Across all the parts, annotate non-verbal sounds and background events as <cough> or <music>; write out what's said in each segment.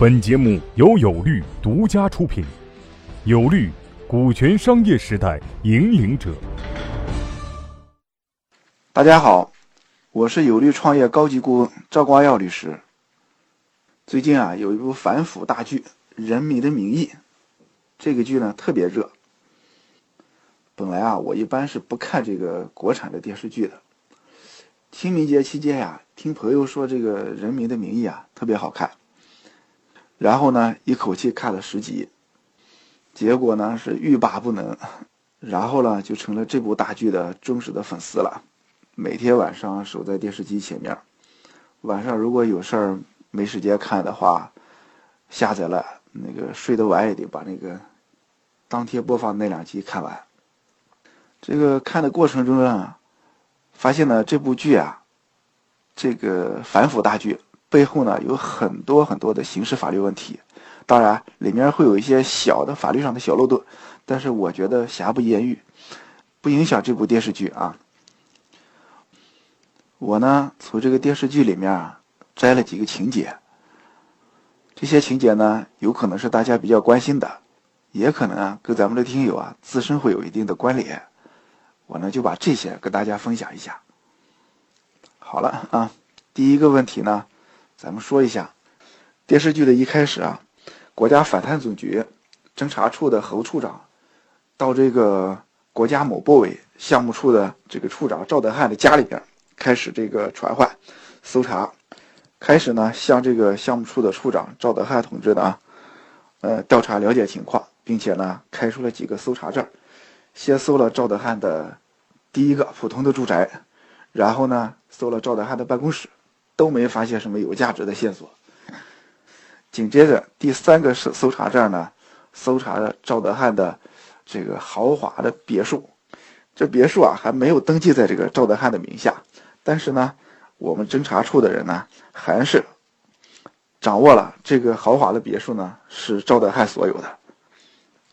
本节目由有律独家出品，有律，股权商业时代引领者。大家好，我是有律创业高级顾问赵光耀律师。最近啊，有一部反腐大剧《人民的名义》，这个剧呢特别热。本来啊，我一般是不看这个国产的电视剧的。清明节期间呀，听朋友说这个《人民的名义》啊特别好看，然后呢一口气看了十集，结果呢是欲罢不能，然后呢就成了这部大剧的忠实的粉丝了。每天晚上守在电视机前面，晚上如果有事儿没时间看的话，下载了那个睡得晚也得把那个当天播放那两集看完。这个看的过程中啊，发现呢这部剧啊，这个反腐大剧背后呢有很多很多的刑事法律问题，当然里面会有一些小的法律上的小漏洞，但是我觉得瑕不掩瑜，不影响这部电视剧啊。我呢从这个电视剧里面啊摘了几个情节，这些情节呢有可能是大家比较关心的，也可能啊跟咱们的听友啊自身会有一定的关联。我呢就把这些跟大家分享一下。好了啊，第一个问题呢，咱们说一下电视剧的一开始啊，国家反贪总局侦查处的侯处长到这个国家某部委项目处的这个处长赵德汉的家里边开始这个传唤搜查，开始呢向这个项目处的处长赵德汉同志的啊，呃调查了解情况，并且呢开出了几个搜查证。先搜了赵德汉的第一个普通的住宅，然后呢搜了赵德汉的办公室，都没发现什么有价值的线索。紧接着第三个是搜查证呢，搜查了赵德汉的这个豪华的别墅。这别墅啊还没有登记在这个赵德汉的名下，但是呢，我们侦查处的人呢还是掌握了这个豪华的别墅呢是赵德汉所有的。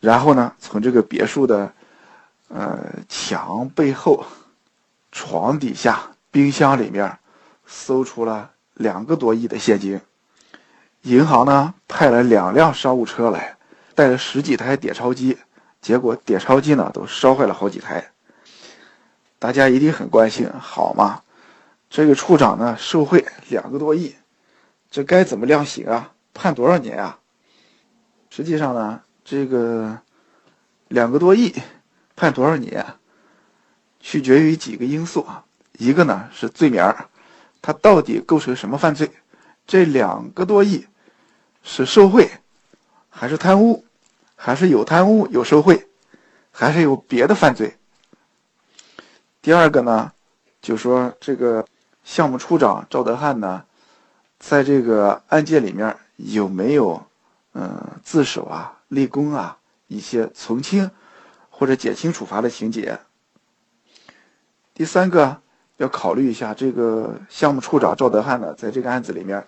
然后呢，从这个别墅的呃，墙背后、床底下、冰箱里面，搜出了两个多亿的现金。银行呢派了两辆商务车来，带了十几台点钞机，结果点钞机呢都烧坏了好几台。大家一定很关心，好吗？这个处长呢受贿两个多亿，这该怎么量刑啊？判多少年啊？实际上呢，这个两个多亿。判多少年，取决于几个因素啊。一个呢是罪名，他到底构成什么犯罪？这两个多亿是受贿，还是贪污，还是有贪污有受贿，还是有别的犯罪？第二个呢，就说这个项目处长赵德汉呢，在这个案件里面有没有嗯自首啊、立功啊一些从轻？或者减轻处罚的情节。第三个要考虑一下，这个项目处长赵德汉呢，在这个案子里面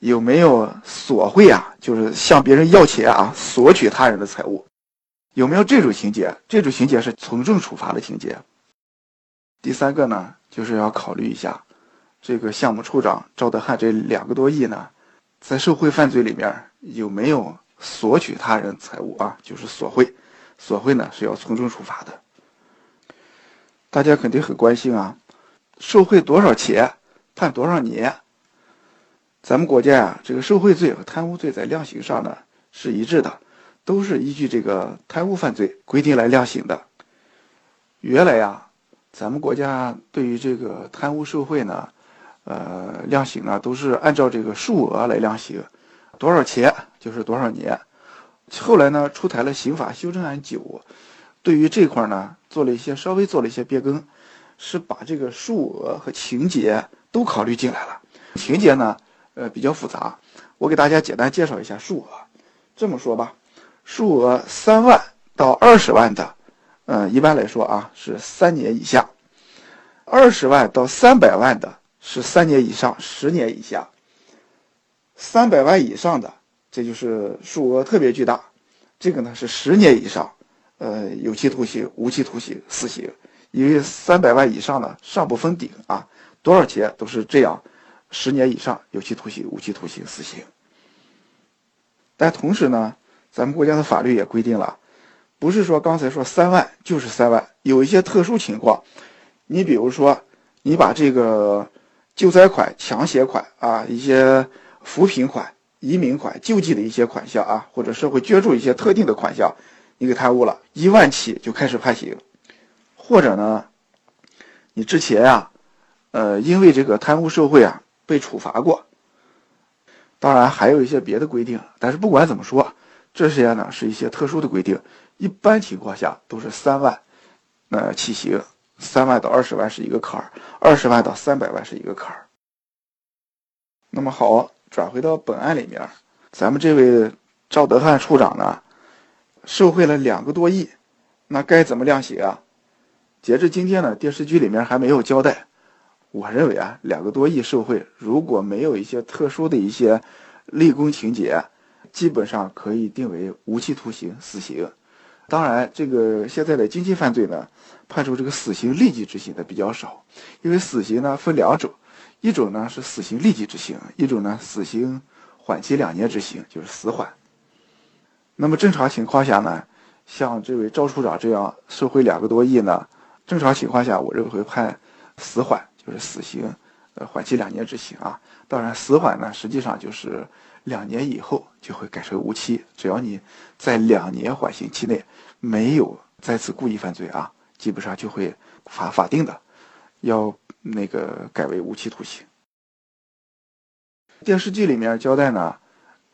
有没有索贿啊？就是向别人要钱啊，索取他人的财物，有没有这种情节？这种情节是从重处罚的情节。第三个呢，就是要考虑一下，这个项目处长赵德汉这两个多亿呢，在受贿犯罪里面有没有索取他人财物啊？就是索贿。索贿呢是要从重处罚的，大家肯定很关心啊，受贿多少钱，判多少年？咱们国家啊，这个受贿罪和贪污罪在量刑上呢是一致的，都是依据这个贪污犯罪规定来量刑的。原来呀，咱们国家对于这个贪污受贿呢，呃，量刑呢都是按照这个数额来量刑，多少钱就是多少年。后来呢，出台了刑法修正案九，对于这块呢，做了一些稍微做了一些变更，是把这个数额和情节都考虑进来了。情节呢，呃，比较复杂，我给大家简单介绍一下数额。这么说吧，数额三万到二十万的，嗯，一般来说啊是三年以下；二十万到三百万的是三年以上，十年以下；三百万以上的。这就是数额特别巨大，这个呢是十年以上，呃，有期徒刑、无期徒刑、死刑。因为三百万以上呢，上不封顶啊，多少钱都是这样，十年以上有期徒刑、无期徒刑、死刑。但同时呢，咱们国家的法律也规定了，不是说刚才说三万就是三万，有一些特殊情况，你比如说你把这个救灾款、抢险款啊，一些扶贫款、移民款、救济的一些款项啊，或者社会捐助一些特定的款项，你给贪污了，一万起就开始判刑，或者呢，你之前啊，呃，因为这个贪污受贿啊被处罚过。当然还有一些别的规定，但是不管怎么说，这些呢是一些特殊的规定。一般情况下都是三万，呃起刑，三万到二十万是一个坎儿，二十万到三百万是一个坎儿。那么好，转回到本案里面，咱们这位赵德汉处长呢，受贿了两个多亿，那该怎么量刑啊？截至今天呢，电视剧里面还没有交代。我认为啊，两个多亿受贿，如果没有一些特殊的一些立功情节，基本上可以定为无期徒刑、死刑。当然，这个现在的经济犯罪呢，判处这个死刑立即执行的比较少，因为死刑呢分两种，一种呢是死刑立即执行，一种呢死刑缓期两年执行，就是死缓。那么正常情况下呢，像这位赵处长这样受贿两个多亿呢，正常情况下我认为会判死缓。就是死刑，呃，缓期两年执行啊。当然，死缓呢，实际上就是两年以后就会改成无期。只要你在两年缓刑期内没有再次故意犯罪啊，基本上就会法法定的要那个改为无期徒刑。电视剧里面交代呢，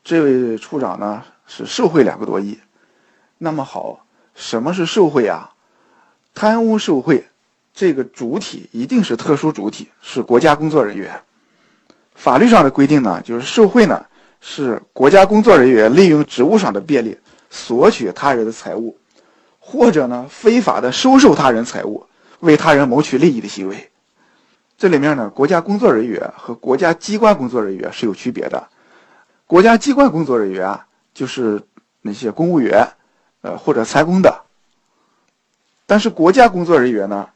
这位处长呢是受贿两个多亿。那么好，什么是受贿啊？贪污受贿。这个主体一定是特殊主体，是国家工作人员。法律上的规定呢，就是受贿呢是国家工作人员利用职务上的便利索取他人的财物，或者呢非法的收受他人财物，为他人谋取利益的行为。这里面呢，国家工作人员和国家机关工作人员是有区别的。国家机关工作人员啊，就是那些公务员，呃或者参公的。但是国家工作人员呢？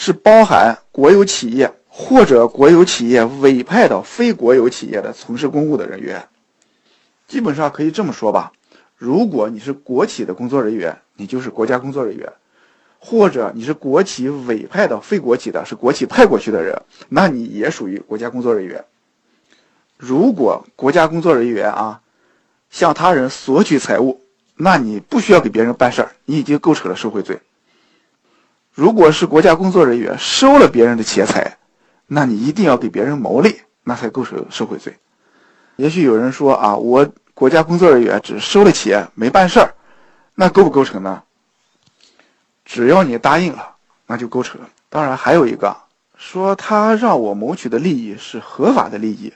是包含国有企业或者国有企业委派到非国有企业的从事公务的人员，基本上可以这么说吧。如果你是国企的工作人员，你就是国家工作人员；或者你是国企委派到非国企的，是国企派过去的人，那你也属于国家工作人员。如果国家工作人员啊向他人索取财物，那你不需要给别人办事儿，你已经构成了受贿罪。如果是国家工作人员收了别人的钱财，那你一定要给别人谋利，那才构成受贿罪。也许有人说啊，我国家工作人员只收了钱没办事儿，那构不构成呢？只要你答应了，那就构成。当然还有一个说他让我谋取的利益是合法的利益，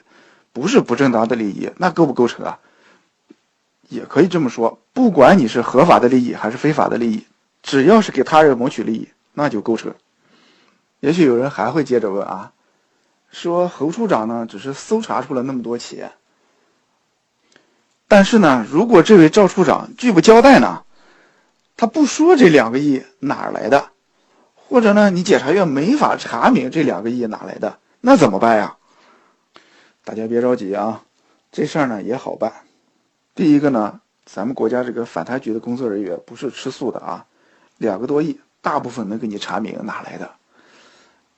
不是不正当的利益，那构不构成啊？也可以这么说，不管你是合法的利益还是非法的利益，只要是给他人谋取利益。那就构成。也许有人还会接着问啊，说侯处长呢只是搜查出了那么多钱，但是呢，如果这位赵处长拒不交代呢，他不说这两个亿哪儿来的，或者呢，你检察院没法查明这两个亿哪来的，那怎么办呀？大家别着急啊，这事儿呢也好办。第一个呢，咱们国家这个反贪局的工作人员不是吃素的啊，两个多亿。大部分能给你查明哪来的，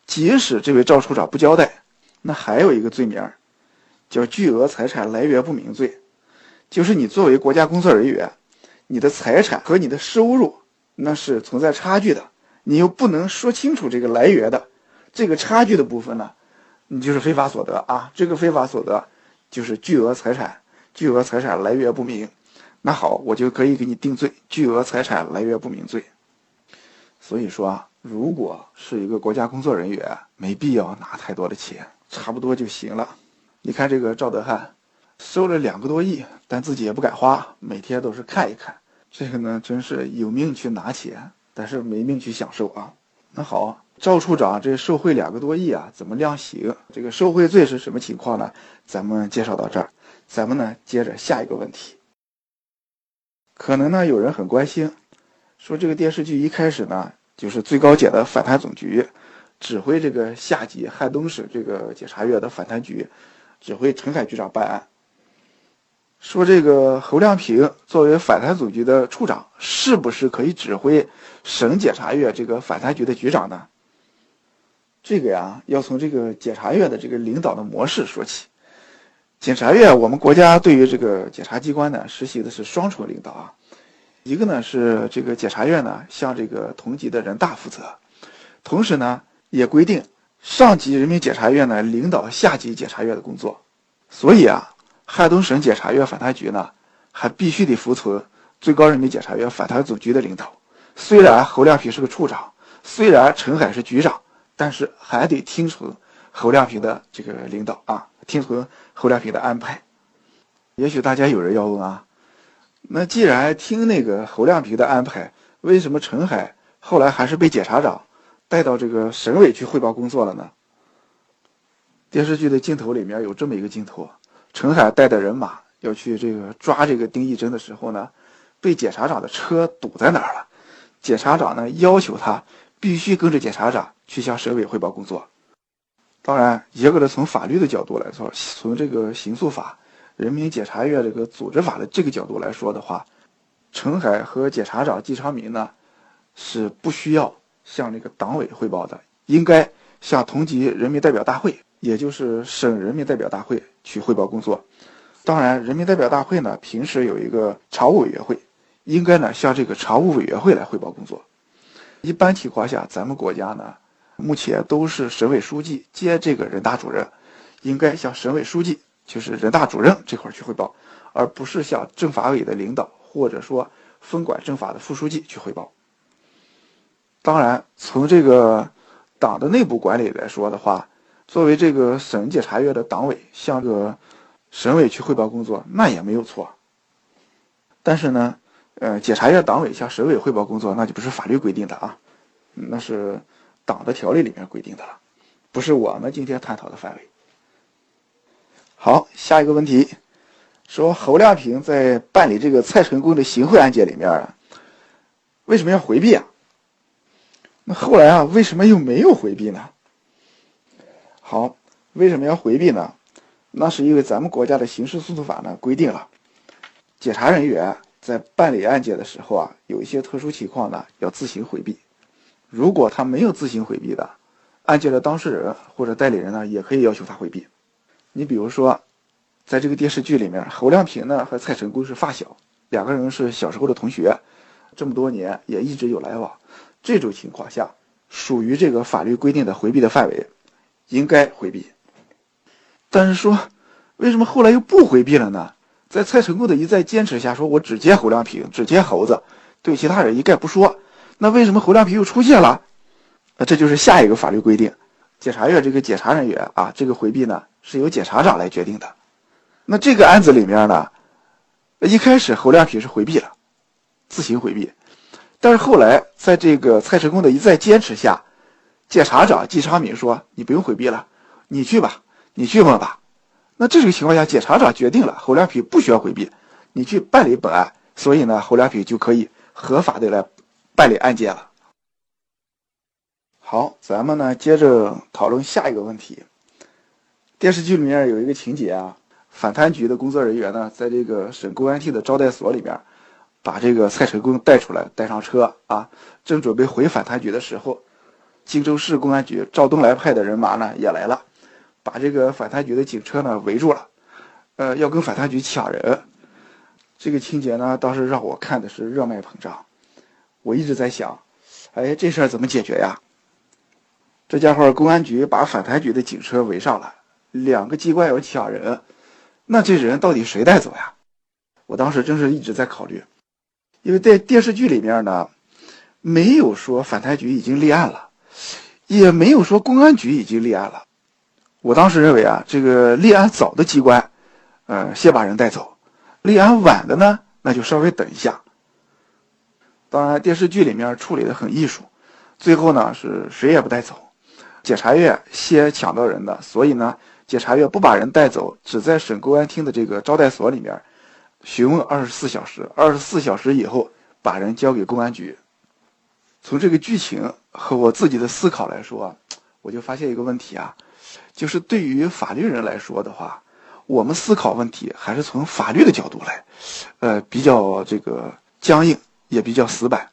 即使这位赵处长不交代，那还有一个罪名，叫巨额财产来源不明罪，就是你作为国家工作人员，你的财产和你的收入那是存在差距的，你又不能说清楚这个来源的，这个差距的部分呢，你就是非法所得。啊，这个非法所得就是巨额财产，巨额财产来源不明，那好，我就可以给你定罪，巨额财产来源不明罪。所以说啊，如果是一个国家工作人员，没必要拿太多的钱，差不多就行了。你看这个赵德汉，收了两个多亿，但自己也不敢花，每天都是看一看。这个呢，真是有命去拿钱，但是没命去享受啊。那好，赵处长这受贿两个多亿啊，怎么量刑？这个受贿罪是什么情况呢？咱们介绍到这儿，咱们呢接着下一个问题。可能呢有人很关心。说这个电视剧一开始呢，就是最高检的反贪总局指挥这个下级汉东省这个检察院的反贪局指挥陈海局长办案。说这个侯亮平作为反贪总局的处长，是不是可以指挥省检察院这个反贪局的局长呢？这个呀，要从这个检察院的这个领导的模式说起。检察院，我们国家对于这个检察机关呢，实行的是双重领导啊。一个呢是这个检察院呢向这个同级的人大负责，同时呢也规定上级人民检察院呢领导下级检察院的工作。所以啊，汉东省检察院反贪局呢还必须得服从最高人民检察院反贪总局的领导。虽然侯亮平是个处长，虽然陈海是局长，但是还得听从侯亮平的这个领导啊。听从侯亮平的安排，也许大家有人要问啊，那既然听那个侯亮平的安排，为什么陈海后来还是被检察长带到这个省委去汇报工作了呢？电视剧的镜头里面有这么一个镜头：陈海带的人马要去这个抓这个丁义珍的时候呢，被检察长的车堵在哪儿了？检察长呢要求他必须跟着检察长去向省委汇报工作。当然，严格的从法律的角度来说，从这个刑诉法、人民检察院这个组织法的这个角度来说的话，陈海和检察长季昌明呢，是不需要向这个党委汇报的，应该向同级人民代表大会，也就是省人民代表大会去汇报工作。当然，人民代表大会呢，平时有一个常务委员会，应该呢向这个常务委员会来汇报工作。一般情况下，咱们国家呢。目前都是省委书记接这个人大主任，应该向省委书记，就是人大主任这块去汇报，而不是向政法委的领导或者说分管政法的副书记去汇报。当然，从这个党的内部管理来说的话，作为这个省检察院的党委向这个省委去汇报工作，那也没有错。但是呢，呃，检察院党委向省委汇报工作，那就不是法律规定的啊，那是。党的条例里面规定的了，不是我们今天探讨的范围。好，下一个问题，说侯亮平在办理这个蔡成功的行贿案件里面啊，为什么要回避啊？那后来啊，为什么又没有回避呢？好，为什么要回避呢？那是因为咱们国家的刑事诉讼法呢规定了，检察人员在办理案件的时候啊，有一些特殊情况呢，要自行回避。如果他没有自行回避的，案件的当事人或者代理人呢，也可以要求他回避。你比如说，在这个电视剧里面，侯亮平呢和蔡成功是发小，两个人是小时候的同学，这么多年也一直有来往。这种情况下，属于这个法律规定的回避的范围，应该回避。但是说，为什么后来又不回避了呢？在蔡成功的一再坚持下，说我只接侯亮平，只接猴子，对其他人一概不说。那为什么侯亮平又出现了？那这就是下一个法律规定，检察院这个检察人员啊，这个回避呢是由检察长来决定的。那这个案子里面呢，一开始侯亮平是回避了，自行回避，但是后来在这个蔡成功的一再坚持下，检察长季昌明说：“你不用回避了，你去吧，你去问吧。”那这种情况下，检察长决定了侯亮平不需要回避，你去办理本案，所以呢，侯亮平就可以合法的来。办理案件了。好，咱们呢接着讨论下一个问题。电视剧里面有一个情节啊，反贪局的工作人员呢，在这个省公安厅的招待所里面，把这个蔡成功带出来，带上车啊，正准备回反贪局的时候，荆州市公安局赵东来派的人马呢也来了，把这个反贪局的警车呢围住了，呃，要跟反贪局抢人。这个情节呢，当时让我看的是热脉膨胀。我一直在想，哎，这事儿怎么解决呀？这家伙公安局把反贪局的警车围上了，两个机关要抢人，那这人到底谁带走呀？我当时真是一直在考虑，因为在电视剧里面呢，没有说反贪局已经立案了，也没有说公安局已经立案了。我当时认为啊，这个立案早的机关，呃，先把人带走；立案晚的呢，那就稍微等一下。当然，电视剧里面处理的很艺术，最后呢是谁也不带走，检察院先抢到人的，所以呢，检察院不把人带走，只在省公安厅的这个招待所里面询问二十四小时，二十四小时以后把人交给公安局。从这个剧情和我自己的思考来说，我就发现一个问题啊，就是对于法律人来说的话，我们思考问题还是从法律的角度来，呃，比较这个僵硬，也比较死板，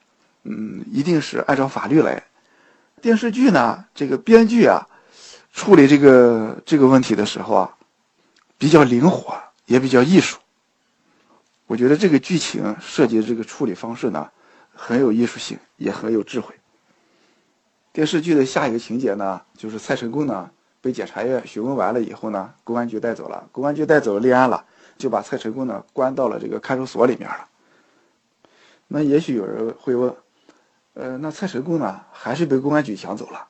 嗯，一定是按照法律来。电视剧呢，这个编剧啊，处理这个这个问题的时候啊，比较灵活，也比较艺术。我觉得这个剧情设计的这个处理方式呢，很有艺术性，也很有智慧。电视剧的下一个情节呢，就是蔡成功呢被检察院询问完了以后呢，公安局带走了，公安局带走立案了，就把蔡成功呢关到了这个看守所里面了。那也许有人会问，呃，那蔡成功呢还是被公安局抢走了？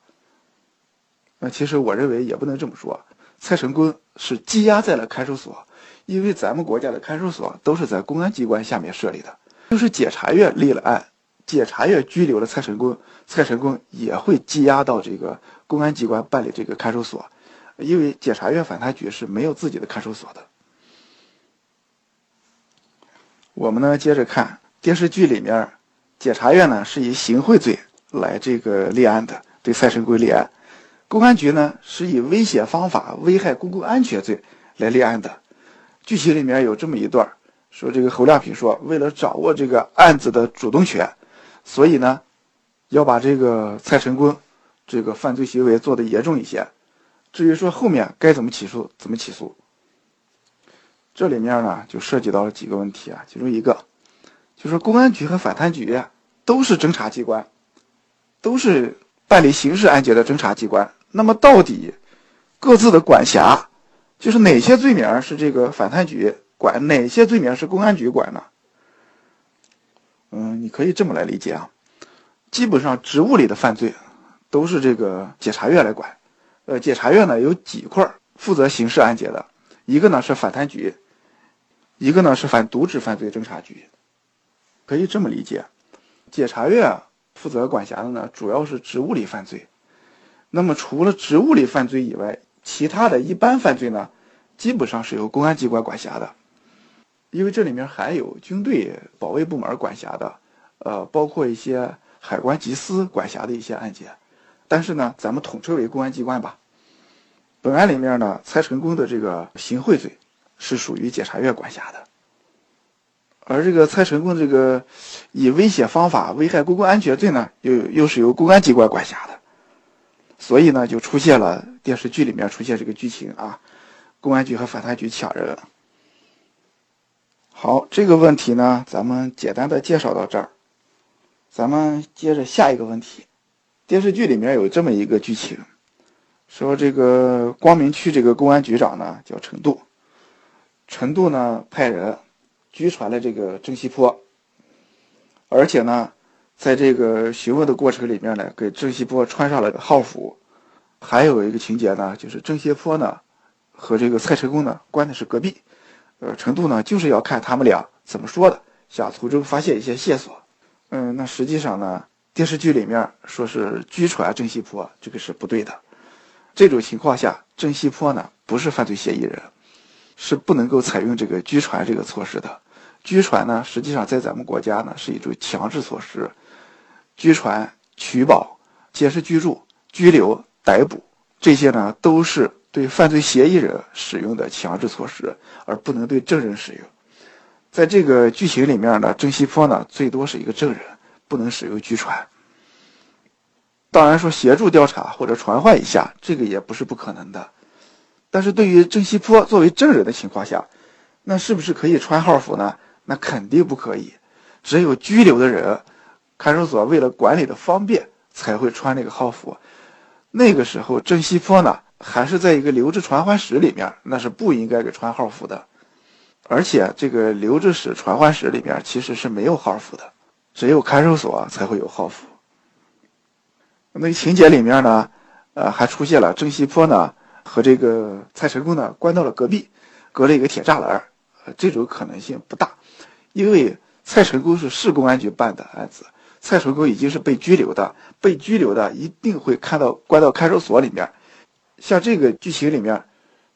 那其实我认为也不能这么说，蔡成功是羁押在了看守所，因为咱们国家的看守所都是在公安机关下面设立的，就是检察院立了案。检察院拘留了蔡成功，蔡成功也会羁押到这个公安机关办理这个看守所，因为检察院反贪局是没有自己的看守所的。我们呢接着看电视剧里面，检察院呢是以行贿罪来这个立案的，对蔡成功立案；公安局呢是以危险方法危害公共安全罪来立案的。剧情里面有这么一段，说这个侯亮平说，为了掌握这个案子的主动权。所以呢，要把这个蔡成功这个犯罪行为做得严重一些。至于说后面该怎么起诉，怎么起诉，这里面呢就涉及到了几个问题啊。其中一个就是公安局和反贪局都是侦查机关，都是办理刑事案件的侦查机关。那么到底各自的管辖，就是哪些罪名是这个反贪局管，哪些罪名是公安局管呢？嗯，你可以这么来理解啊，基本上职务里的犯罪都是这个检察院来管。呃，检察院呢有几块负责刑事案件的，一个呢是反贪局，一个呢是反渎职犯罪侦查局。可以这么理解，检察院负责管辖的呢主要是职务里犯罪。那么除了职务里犯罪以外，其他的一般犯罪呢，基本上是由公安机关管辖的。因为这里面还有军队保卫部门管辖的，呃，包括一些海关缉私管辖的一些案件，但是呢，咱们统称为公安机关吧。本案里面呢，蔡成功的这个行贿罪是属于检察院管辖的，而这个蔡成功这个以危险方法危害公共安全罪呢，又又是由公安机关管辖的，所以呢，就出现了电视剧里面出现这个剧情啊，公安局和反贪局抢人。好，这个问题呢，咱们简单的介绍到这儿。咱们接着下一个问题。电视剧里面有这么一个剧情，说这个光明区这个公安局长呢叫陈度，陈度呢派人拘传了这个郑西坡，而且呢，在这个询问的过程里面呢，给郑西坡穿上了号服。还有一个情节呢，就是郑西坡呢和这个蔡成功呢关的是隔壁。呃，程度呢，就是要看他们俩怎么说的，想从中发现一些线索。嗯，那实际上呢，电视剧里面说是拘传郑西坡，这个是不对的。这种情况下，郑西坡呢不是犯罪嫌疑人，是不能够采用这个拘传这个措施的。拘传呢，实际上在咱们国家呢是一种强制措施，拘传、取保、监视居住、拘留、逮捕这些呢都是。对犯罪嫌疑人使用的强制措施，而不能对证人使用。在这个剧情里面呢，郑西坡呢最多是一个证人，不能使用拘传。当然说协助调查或者传唤一下，这个也不是不可能的。但是对于郑西坡作为证人的情况下，那是不是可以穿号服呢？那肯定不可以。只有拘留的人，看守所为了管理的方便才会穿那个号服。那个时候，郑西坡呢？还是在一个留置传唤室里面，那是不应该给穿号服的。而且这个留置室、传唤室里面其实是没有号服的，只有看守所才会有号服。那个情节里面呢，呃，还出现了郑西坡呢和这个蔡成功呢关到了隔壁，隔了一个铁栅栏。这种可能性不大，因为蔡成功是市公安局办的案子，蔡成功已经是被拘留的，被拘留的一定会看到关到看守所里面。像这个剧情里面，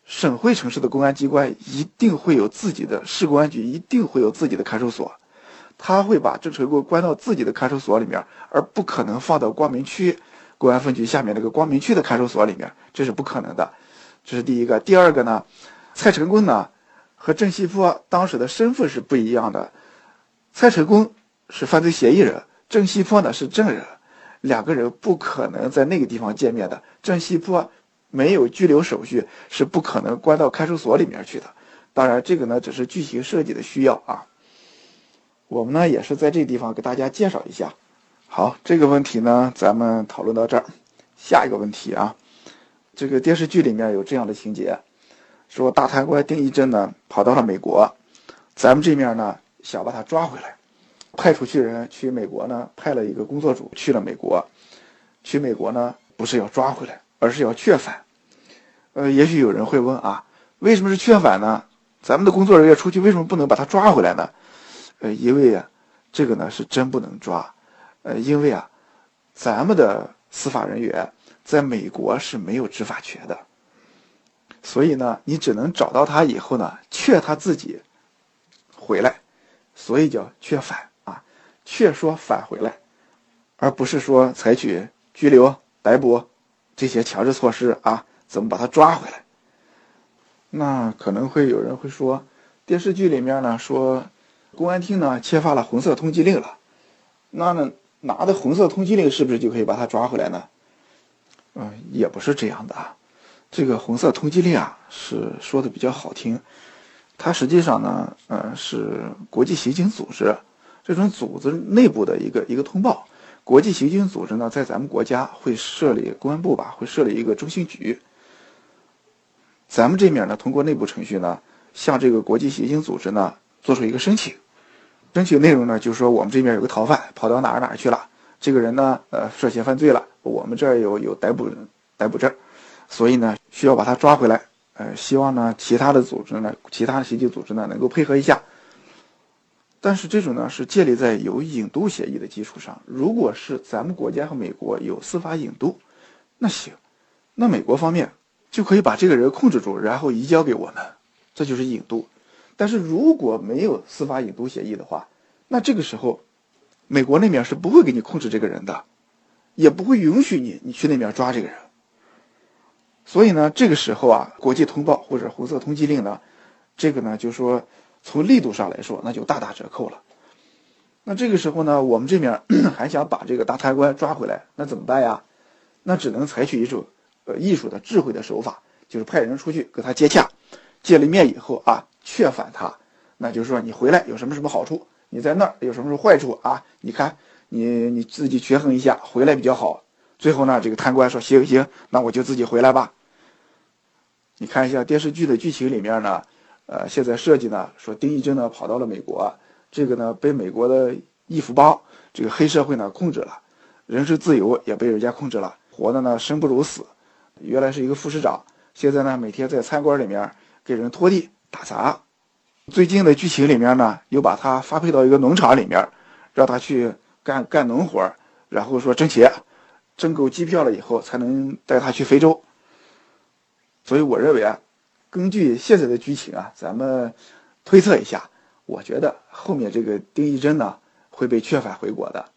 省会城市的公安机关一定会有自己的市公安局，一定会有自己的看守所，他会把郑成功关到自己的看守所里面，而不可能放到光明区公安分局下面那个光明区的看守所里面，这是不可能的。这是第一个。第二个呢，蔡成功呢和郑西坡当时的身份是不一样的，蔡成功是犯罪嫌疑人，郑西坡呢是证人，两个人不可能在那个地方见面的。郑西坡没有拘留手续，是不可能关到看守所里面去的。当然，这个呢只是剧情设计的需要啊。我们呢也是在这个地方给大家介绍一下。好，这个问题呢咱们讨论到这儿。下一个问题啊，这个电视剧里面有这样的情节，说大贪官丁义珍呢跑到了美国，咱们这面呢想把他抓回来，派出去人去美国呢派了一个工作组去了美国，去美国呢不是要抓回来，而是要劝返。呃，也许有人会问啊，为什么是劝返呢？咱们的工作人员出去为什么不能把他抓回来呢？呃，因为啊，这个呢是真不能抓，呃，因为啊，咱们的司法人员在美国是没有执法权的，所以呢，你只能找到他以后呢，劝他自己回来，所以叫劝返却，说返回来，而不是说采取拘留、逮捕这些强制措施啊，怎么把他抓回来？那可能会有人会说，电视剧里面呢说。公安厅呢签发了红色通缉令了，那呢拿的红色通缉令是不是就可以把他抓回来呢？嗯，也不是这样的啊。这个红色通缉令啊是说的比较好听，它实际上呢，呃，是国际刑警组织这种组织内部的一个一个通报。国际刑警组织呢在咱们国家会设立公安部吧，会设立一个中心局。咱们这面呢通过内部程序呢向这个国际刑警组织呢做出一个申请。申请内容呢，就是说我们这边有个逃犯跑到哪儿哪儿去了，这个人呢，呃，涉嫌犯罪了，我们这儿有有逮捕逮捕证，所以呢，需要把他抓回来。呃，希望呢，其他的组织呢，其他的刑警组织呢，能够配合一下。但是这种呢，是建立在有引渡协议的基础上。如果是咱们国家和美国有司法引渡，那行，那美国方面就可以把这个人控制住，然后移交给我们，这就是引渡。但是如果没有司法引渡协议的话，那这个时候，美国那边是不会给你控制这个人的，也不会允许你你去那边抓这个人。所以呢，这个时候啊，国际通报或者红色通缉令呢，这个呢就说从力度上来说，那就大打折扣了。那这个时候呢，我们这面 <clears throat> 还想把这个大贪官抓回来，那怎么办呀？那只能采取一种呃艺术的智慧的手法，就是派人出去跟他接洽，见了面以后啊。劝返他，那就是说你回来有什么什么好处，你在那儿有什么什么坏处啊？你看你你自己权衡一下，回来比较好。最后呢，这个贪官说行行，那我就自己回来吧。你看一下电视剧的剧情里面呢，呃，现在设计呢说丁义珍呢跑到了美国，这个呢被美国的义父帮这个黑社会呢控制了，人身自由也被人家控制了，活的呢生不如死。原来是一个副市长，现在呢每天在餐馆里面给人拖地。打杂，最近的剧情里面呢，又把他发配到一个农场里面，让他去干干农活然后说挣钱，挣够机票了以后才能带他去非洲。所以我认为啊，根据现在的剧情啊，咱们推测一下，我觉得后面这个丁义珍呢会被劝返回国的。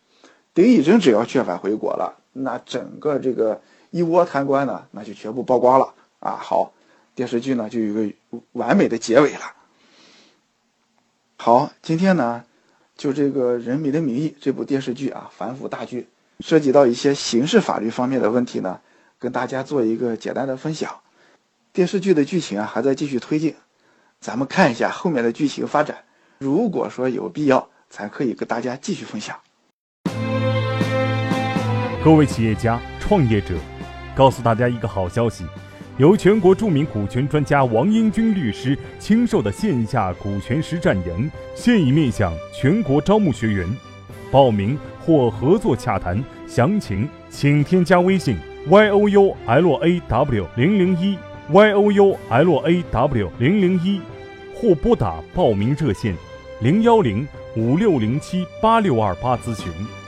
丁义珍只要劝返回国了，那整个这个一窝贪官呢，那就全部曝光了啊！好。电视剧呢就有个完美的结尾了。好，今天呢就这个《人民的名义》这部电视剧啊，反腐大剧，涉及到一些刑事法律方面的问题呢，跟大家做一个简单的分享。电视剧的剧情啊还在继续推进，咱们看一下后面的剧情发展。如果说有必要，咱可以跟大家继续分享。各位企业家、创业者，告诉大家一个好消息。由全国著名股权专家王英军律师亲授的线下股权实战营现已面向全国招募学员，报名或合作洽谈详情，请添加微信 y o u l a w 零零一 y o u l a w 零零一，或拨打报名热线零幺零五六零七八六二八咨询。